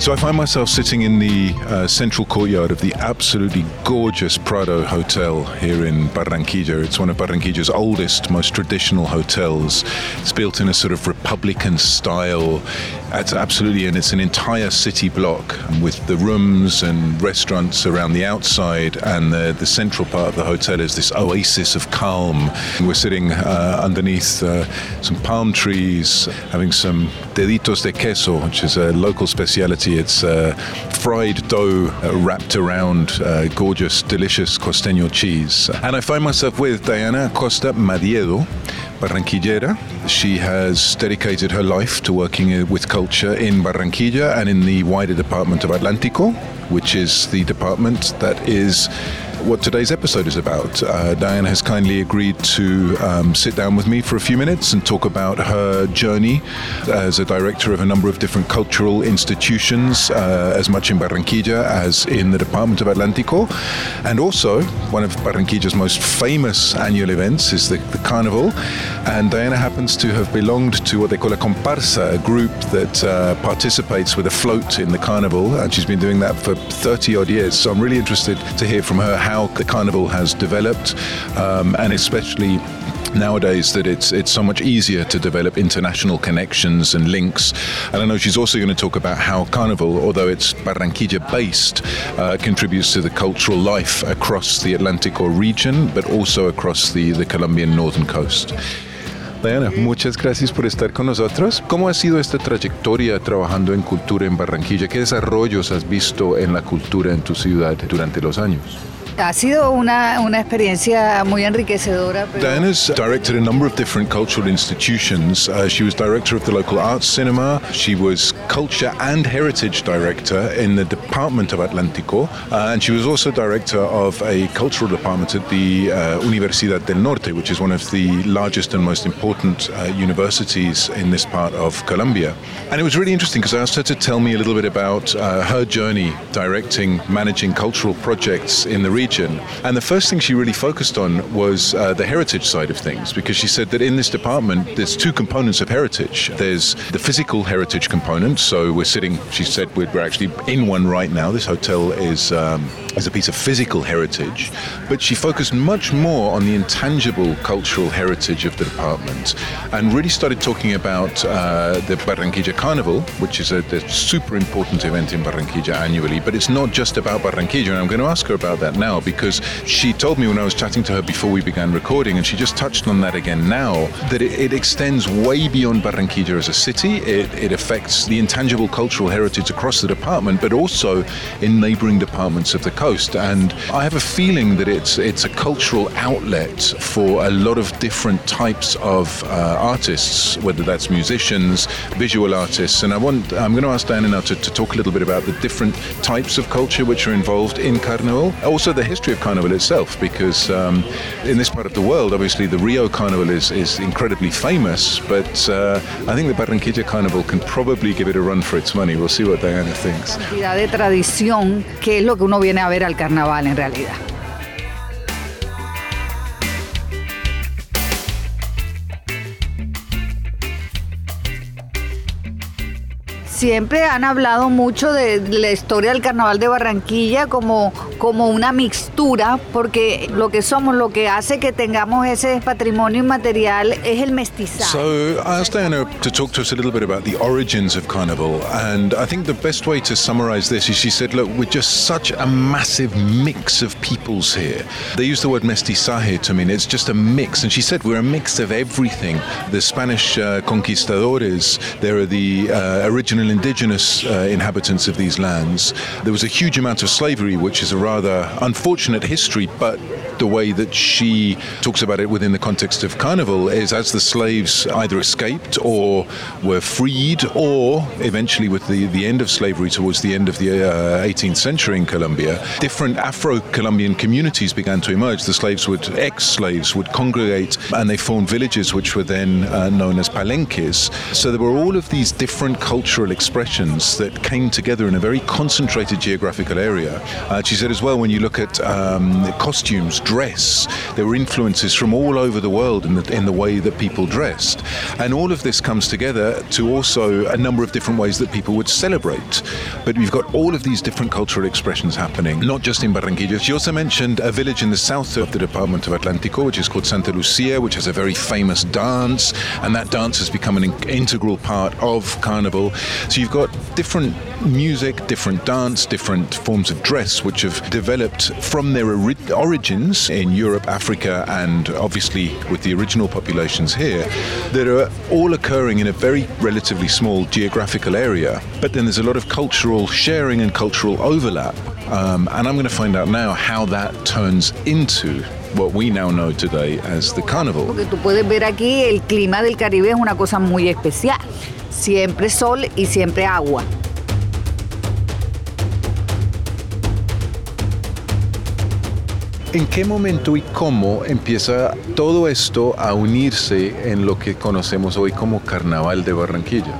So I find myself sitting in the uh, central courtyard of the absolutely gorgeous Prado Hotel here in Barranquilla. It's one of Barranquilla's oldest, most traditional hotels. It's built in a sort of Republican style. It's absolutely, and it's an entire city block with the rooms and restaurants around the outside, and the, the central part of the hotel is this oasis of calm. We're sitting uh, underneath uh, some palm trees, having some deditos de queso, which is a local speciality it's uh, fried dough uh, wrapped around uh, gorgeous, delicious costeño cheese. And I find myself with Diana Costa Madiedo, Barranquillera. She has dedicated her life to working uh, with culture in Barranquilla and in the wider department of Atlántico, which is the department that is what today's episode is about. Uh, Diana has kindly agreed to um, sit down with me for a few minutes and talk about her journey as a director of a number of different cultural institutions, uh, as much in Barranquilla as in the Department of Atlántico. And also, one of Barranquilla's most famous annual events is the, the Carnival. And Diana happens to have belonged to what they call a comparsa, a group that uh, participates with a float in the Carnival. And she's been doing that for 30 odd years. So I'm really interested to hear from her how the carnival has developed, um, and especially nowadays that it's it's so much easier to develop international connections and links. And I know she's also going to talk about how Carnival, although it's Barranquilla based, uh, contributes to the cultural life across the Atlántico region, but also across the, the Colombian northern coast. Diana, muchas gracias por estar con nosotros. ¿Cómo ha sido esta trayectoria trabajando en cultura en Barranquilla? ¿Qué desarrollos has visto en la cultura en tu ciudad durante los años? Ha. Pero... Diana's directed a number of different cultural institutions. Uh, she was director of the local arts cinema. She was culture and heritage director in the Department of Atlántico. Uh, and she was also director of a cultural department at the uh, Universidad del Norte, which is one of the largest and most important uh, universities in this part of Colombia. And it was really interesting because I asked her to tell me a little bit about uh, her journey directing, managing cultural projects in the region region. And the first thing she really focused on was uh, the heritage side of things, because she said that in this department, there's two components of heritage. There's the physical heritage component. So we're sitting, she said, we're actually in one right now. This hotel is, um, is a piece of physical heritage. But she focused much more on the intangible cultural heritage of the department and really started talking about uh, the Barranquilla Carnival, which is a, a super important event in Barranquilla annually. But it's not just about Barranquilla. And I'm going to ask her about that now because she told me when I was chatting to her before we began recording, and she just touched on that again now, that it, it extends way beyond Barranquilla as a city. It, it affects the intangible cultural heritage across the department, but also in neighboring departments of the coast. And I have a feeling that it's it's a cultural outlet for a lot of different types of uh, artists, whether that's musicians, visual artists. And I want I'm going to ask Diana now to, to talk a little bit about the different types of culture which are involved in Carnival. Also the history of Carnival itself, because um, in this part of the world, obviously the Rio Carnival is, is incredibly famous, but uh, I think the Barranquilla Carnival can probably give it a run for its money. We'll see what Diana thinks. Cantidad de tradición, que es lo que uno viene a ver al carnaval en realidad. siempre han hablado mucho de la historia del Carnaval de Barranquilla como como una mixtura, porque lo que somos, lo que hace que tengamos ese patrimonio inmaterial es el mestizaje. So I asked Diana to talk to us a little bit about the origins of Carnival, and I think the best way to summarize this is she said, look, we're just such a massive mix of peoples here. They use the word mestizaje to mean it's just a mix, and she said we're a mix of everything. The Spanish uh, conquistadores, there are the uh, original indigenous uh, inhabitants of these lands. There was a huge amount of slavery, which is a rather unfortunate history, but the way that she talks about it within the context of Carnival is as the slaves either escaped or were freed, or eventually with the, the end of slavery towards the end of the uh, 18th century in Colombia, different Afro Colombian communities began to emerge. The slaves would, ex slaves would congregate and they formed villages which were then uh, known as palenques. So there were all of these different cultural expressions that came together in a very concentrated geographical area. Uh, she said as well, when you look at um, costumes, dress. There were influences from all over the world in the, in the way that people dressed. And all of this comes together to also a number of different ways that people would celebrate. But we've got all of these different cultural expressions happening, not just in Barranquilla. She also mentioned a village in the south of the department of Atlántico, which is called Santa Lucia, which has a very famous dance. And that dance has become an integral part of Carnival. So you've got different music, different dance, different forms of dress, which have developed from their ori- origins in Europe, Africa, and obviously with the original populations here that are all occurring in a very relatively small geographical area. But then there's a lot of cultural sharing and cultural overlap. Um, and I'm going to find out now how that turns into what we now know today as the carnival. Porque tú puedes ver aquí el clima del Caribe es una cosa muy especial. Siempre sol y siempre agua. ¿En qué momento y cómo empieza todo esto a unirse en lo que conocemos hoy como Carnaval de Barranquilla?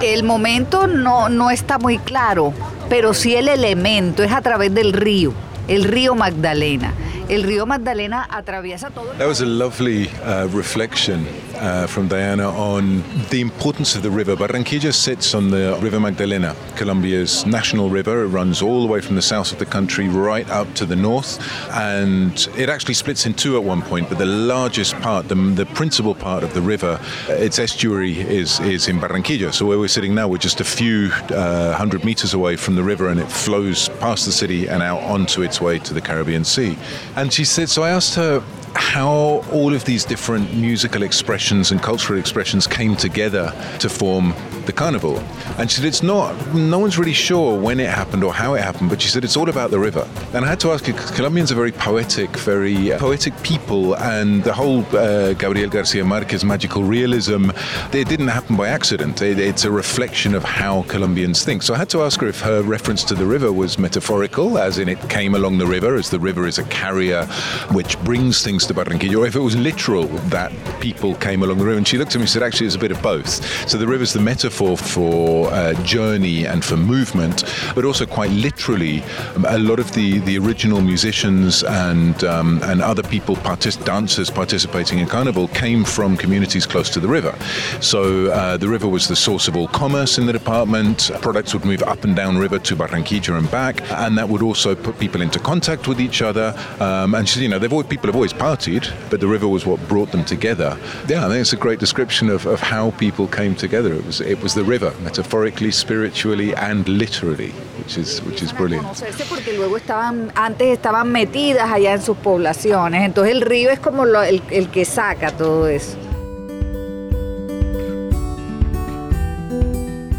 El momento no, no está muy claro, pero sí el elemento es a través del río, el río Magdalena. El río Magdalena atraviesa todo. That was a lovely uh, reflection uh, from Diana on the importance of the river. Barranquilla sits on the River Magdalena, Colombia's national river. It runs all the way from the south of the country right up to the north, and it actually splits in two at one point. But the largest part, the, the principal part of the river, its estuary is is in Barranquilla. So where we're sitting now, we're just a few uh, hundred meters away from the river, and it flows past the city and out onto its way to the Caribbean Sea. And she said, so I asked her how all of these different musical expressions and cultural expressions came together to form the carnival. And she said, it's not, no one's really sure when it happened or how it happened, but she said, it's all about the river. And I had to ask her, because Colombians are very poetic, very uh, poetic people, and the whole uh, Gabriel Garcia Marquez magical realism, it didn't happen by accident. It, it's a reflection of how Colombians think. So I had to ask her if her reference to the river was metaphorical, as in it came along the river, as the river is a carrier which brings things to Barranquilla, or if it was literal that people came along the river. And she looked at me and said, actually, it's a bit of both. So the river's the metaphor for uh, journey and for movement, but also quite literally, um, a lot of the, the original musicians and um, and other people, partic- dancers participating in Carnival, came from communities close to the river. So uh, the river was the source of all commerce in the department. Products would move up and down river to Barranquilla and back, and that would also put people into contact with each other. Um, and you know, they've always, people have always partied, but the river was what brought them together. Yeah, I think it's a great description of, of how people came together. It was it was the river, metaphorically, spiritually, and literally, which is which is brilliant. Conocerse porque luego estaban, antes estaban metidas allá en sus poblaciones, entonces el río es como lo- el, el que saca todo eso.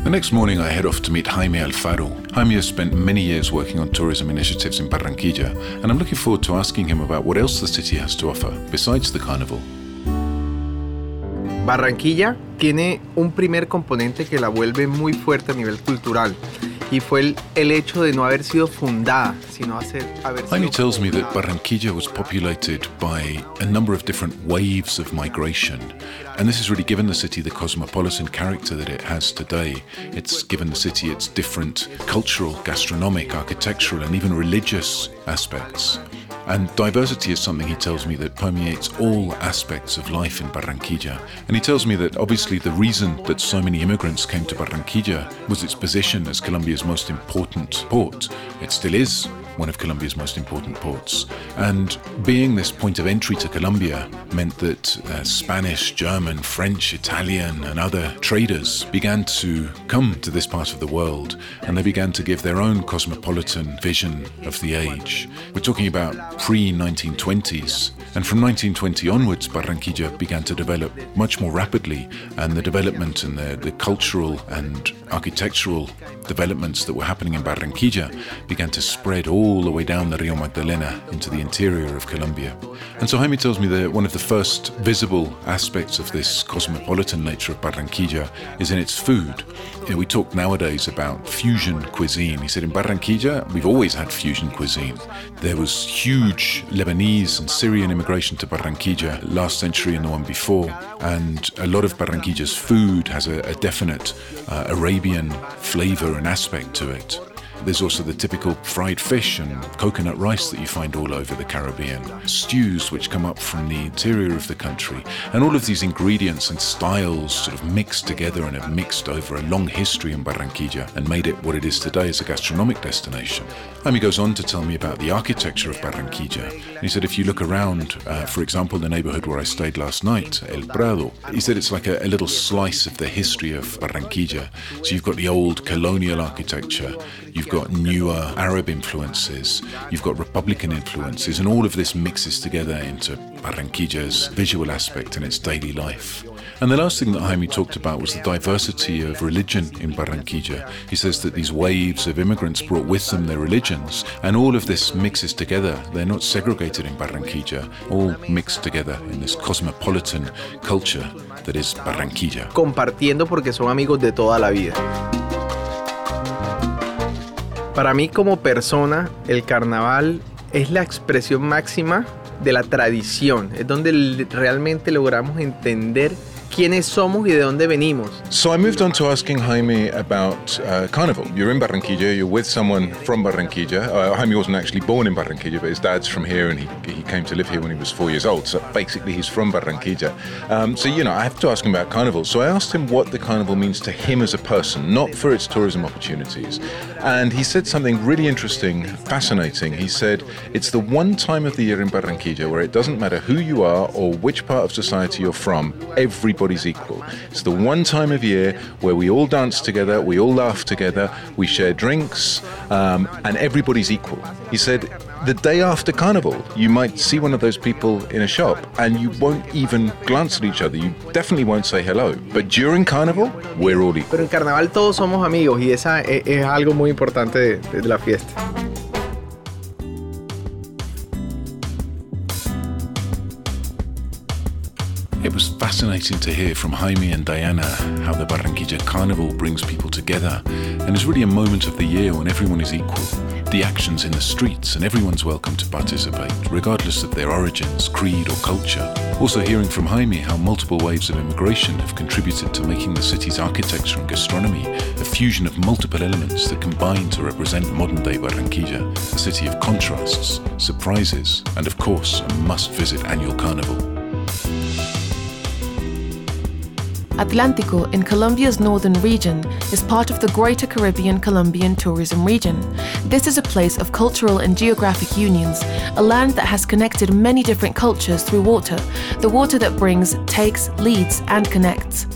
The next morning, I head off to meet Jaime Alfaro. Jaime has spent many years working on tourism initiatives in Barranquilla, and I'm looking forward to asking him about what else the city has to offer besides the carnival. Barranquilla tiene un primer componente que la vuelve muy fuerte a nivel cultural y fue el, el hecho de no haber sido fundada, sino hacer, haber Jaime sido tells me that. Barranquilla was populated by a number of different waves of migration, and this has really given the city the cosmopolitan character that it has today. It's given the city its different cultural, gastronomic, architectural, and even religious aspects. And diversity is something he tells me that permeates all aspects of life in Barranquilla. And he tells me that obviously the reason that so many immigrants came to Barranquilla was its position as Colombia's most important port. It still is one of Colombia's most important ports. And being this point of entry to Colombia meant that uh, Spanish, German, French, Italian, and other traders began to come to this part of the world and they began to give their own cosmopolitan vision of the age. We're talking about pre 1920s. And from 1920 onwards, Barranquilla began to develop much more rapidly, and the development and the, the cultural and architectural developments that were happening in Barranquilla began to spread all all the way down the Rio Magdalena into the interior of Colombia. And so Jaime tells me that one of the first visible aspects of this cosmopolitan nature of Barranquilla is in its food. You know, we talk nowadays about fusion cuisine. He said in Barranquilla, we've always had fusion cuisine. There was huge Lebanese and Syrian immigration to Barranquilla last century and the one before. And a lot of Barranquilla's food has a, a definite uh, Arabian flavor and aspect to it. There's also the typical fried fish and coconut rice that you find all over the Caribbean, stews which come up from the interior of the country, and all of these ingredients and styles sort of mixed together and have mixed over a long history in Barranquilla and made it what it is today as a gastronomic destination. And he goes on to tell me about the architecture of Barranquilla. And he said if you look around, uh, for example, the neighborhood where I stayed last night, El Prado, he said it's like a, a little slice of the history of Barranquilla. So you've got the old colonial architecture, you've got newer Arab influences, you've got Republican influences, and all of this mixes together into Barranquilla's visual aspect and its daily life. And the last thing that Jaime talked about was the diversity of religion in Barranquilla. He says that these waves of immigrants brought with them their religions, and all of this mixes together. They're not segregated in Barranquilla, all mixed together in this cosmopolitan culture that is Barranquilla. Compartiendo porque son amigos de toda la vida. Para mí como persona, el carnaval es la expresión máxima de la tradición. Es donde realmente logramos entender quiénes somos y de dónde venimos. So I moved on to asking Jaime about uh, Carnival. You're in Barranquilla, you're with someone from Barranquilla. Uh, Jaime wasn't actually born in Barranquilla, but his dad's from here and he, he came to live here when he was four years old. So basically, he's from Barranquilla. Um, so, you know, I have to ask him about Carnival. So I asked him what the Carnival means to him as a person, not for its tourism opportunities. And he said something really interesting, fascinating. He said, It's the one time of the year in Barranquilla where it doesn't matter who you are or which part of society you're from, everybody everybody's equal. It's the one time of year where we all dance together, we all laugh together, we share drinks, um, and everybody's equal. He said, the day after Carnival, you might see one of those people in a shop and you won't even glance at each other. You definitely won't say hello. But during Carnival, we're all equal. Pero en Carnaval todos somos amigos y esa es, es algo muy importante de, de la fiesta. Fascinating to hear from Jaime and Diana how the Barranquilla Carnival brings people together and is really a moment of the year when everyone is equal. The actions in the streets and everyone's welcome to participate, regardless of their origins, creed, or culture. Also, hearing from Jaime how multiple waves of immigration have contributed to making the city's architecture and gastronomy a fusion of multiple elements that combine to represent modern day Barranquilla, a city of contrasts, surprises, and of course, a must visit annual carnival. Atlántico, in Colombia's northern region, is part of the Greater Caribbean Colombian Tourism Region. This is a place of cultural and geographic unions, a land that has connected many different cultures through water, the water that brings, takes, leads, and connects.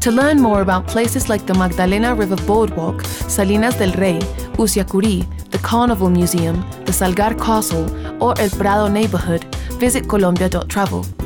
To learn more about places like the Magdalena River Boardwalk, Salinas del Rey, Usiacurí, the Carnival Museum, the Salgar Castle, or El Prado neighborhood, visit colombia.travel.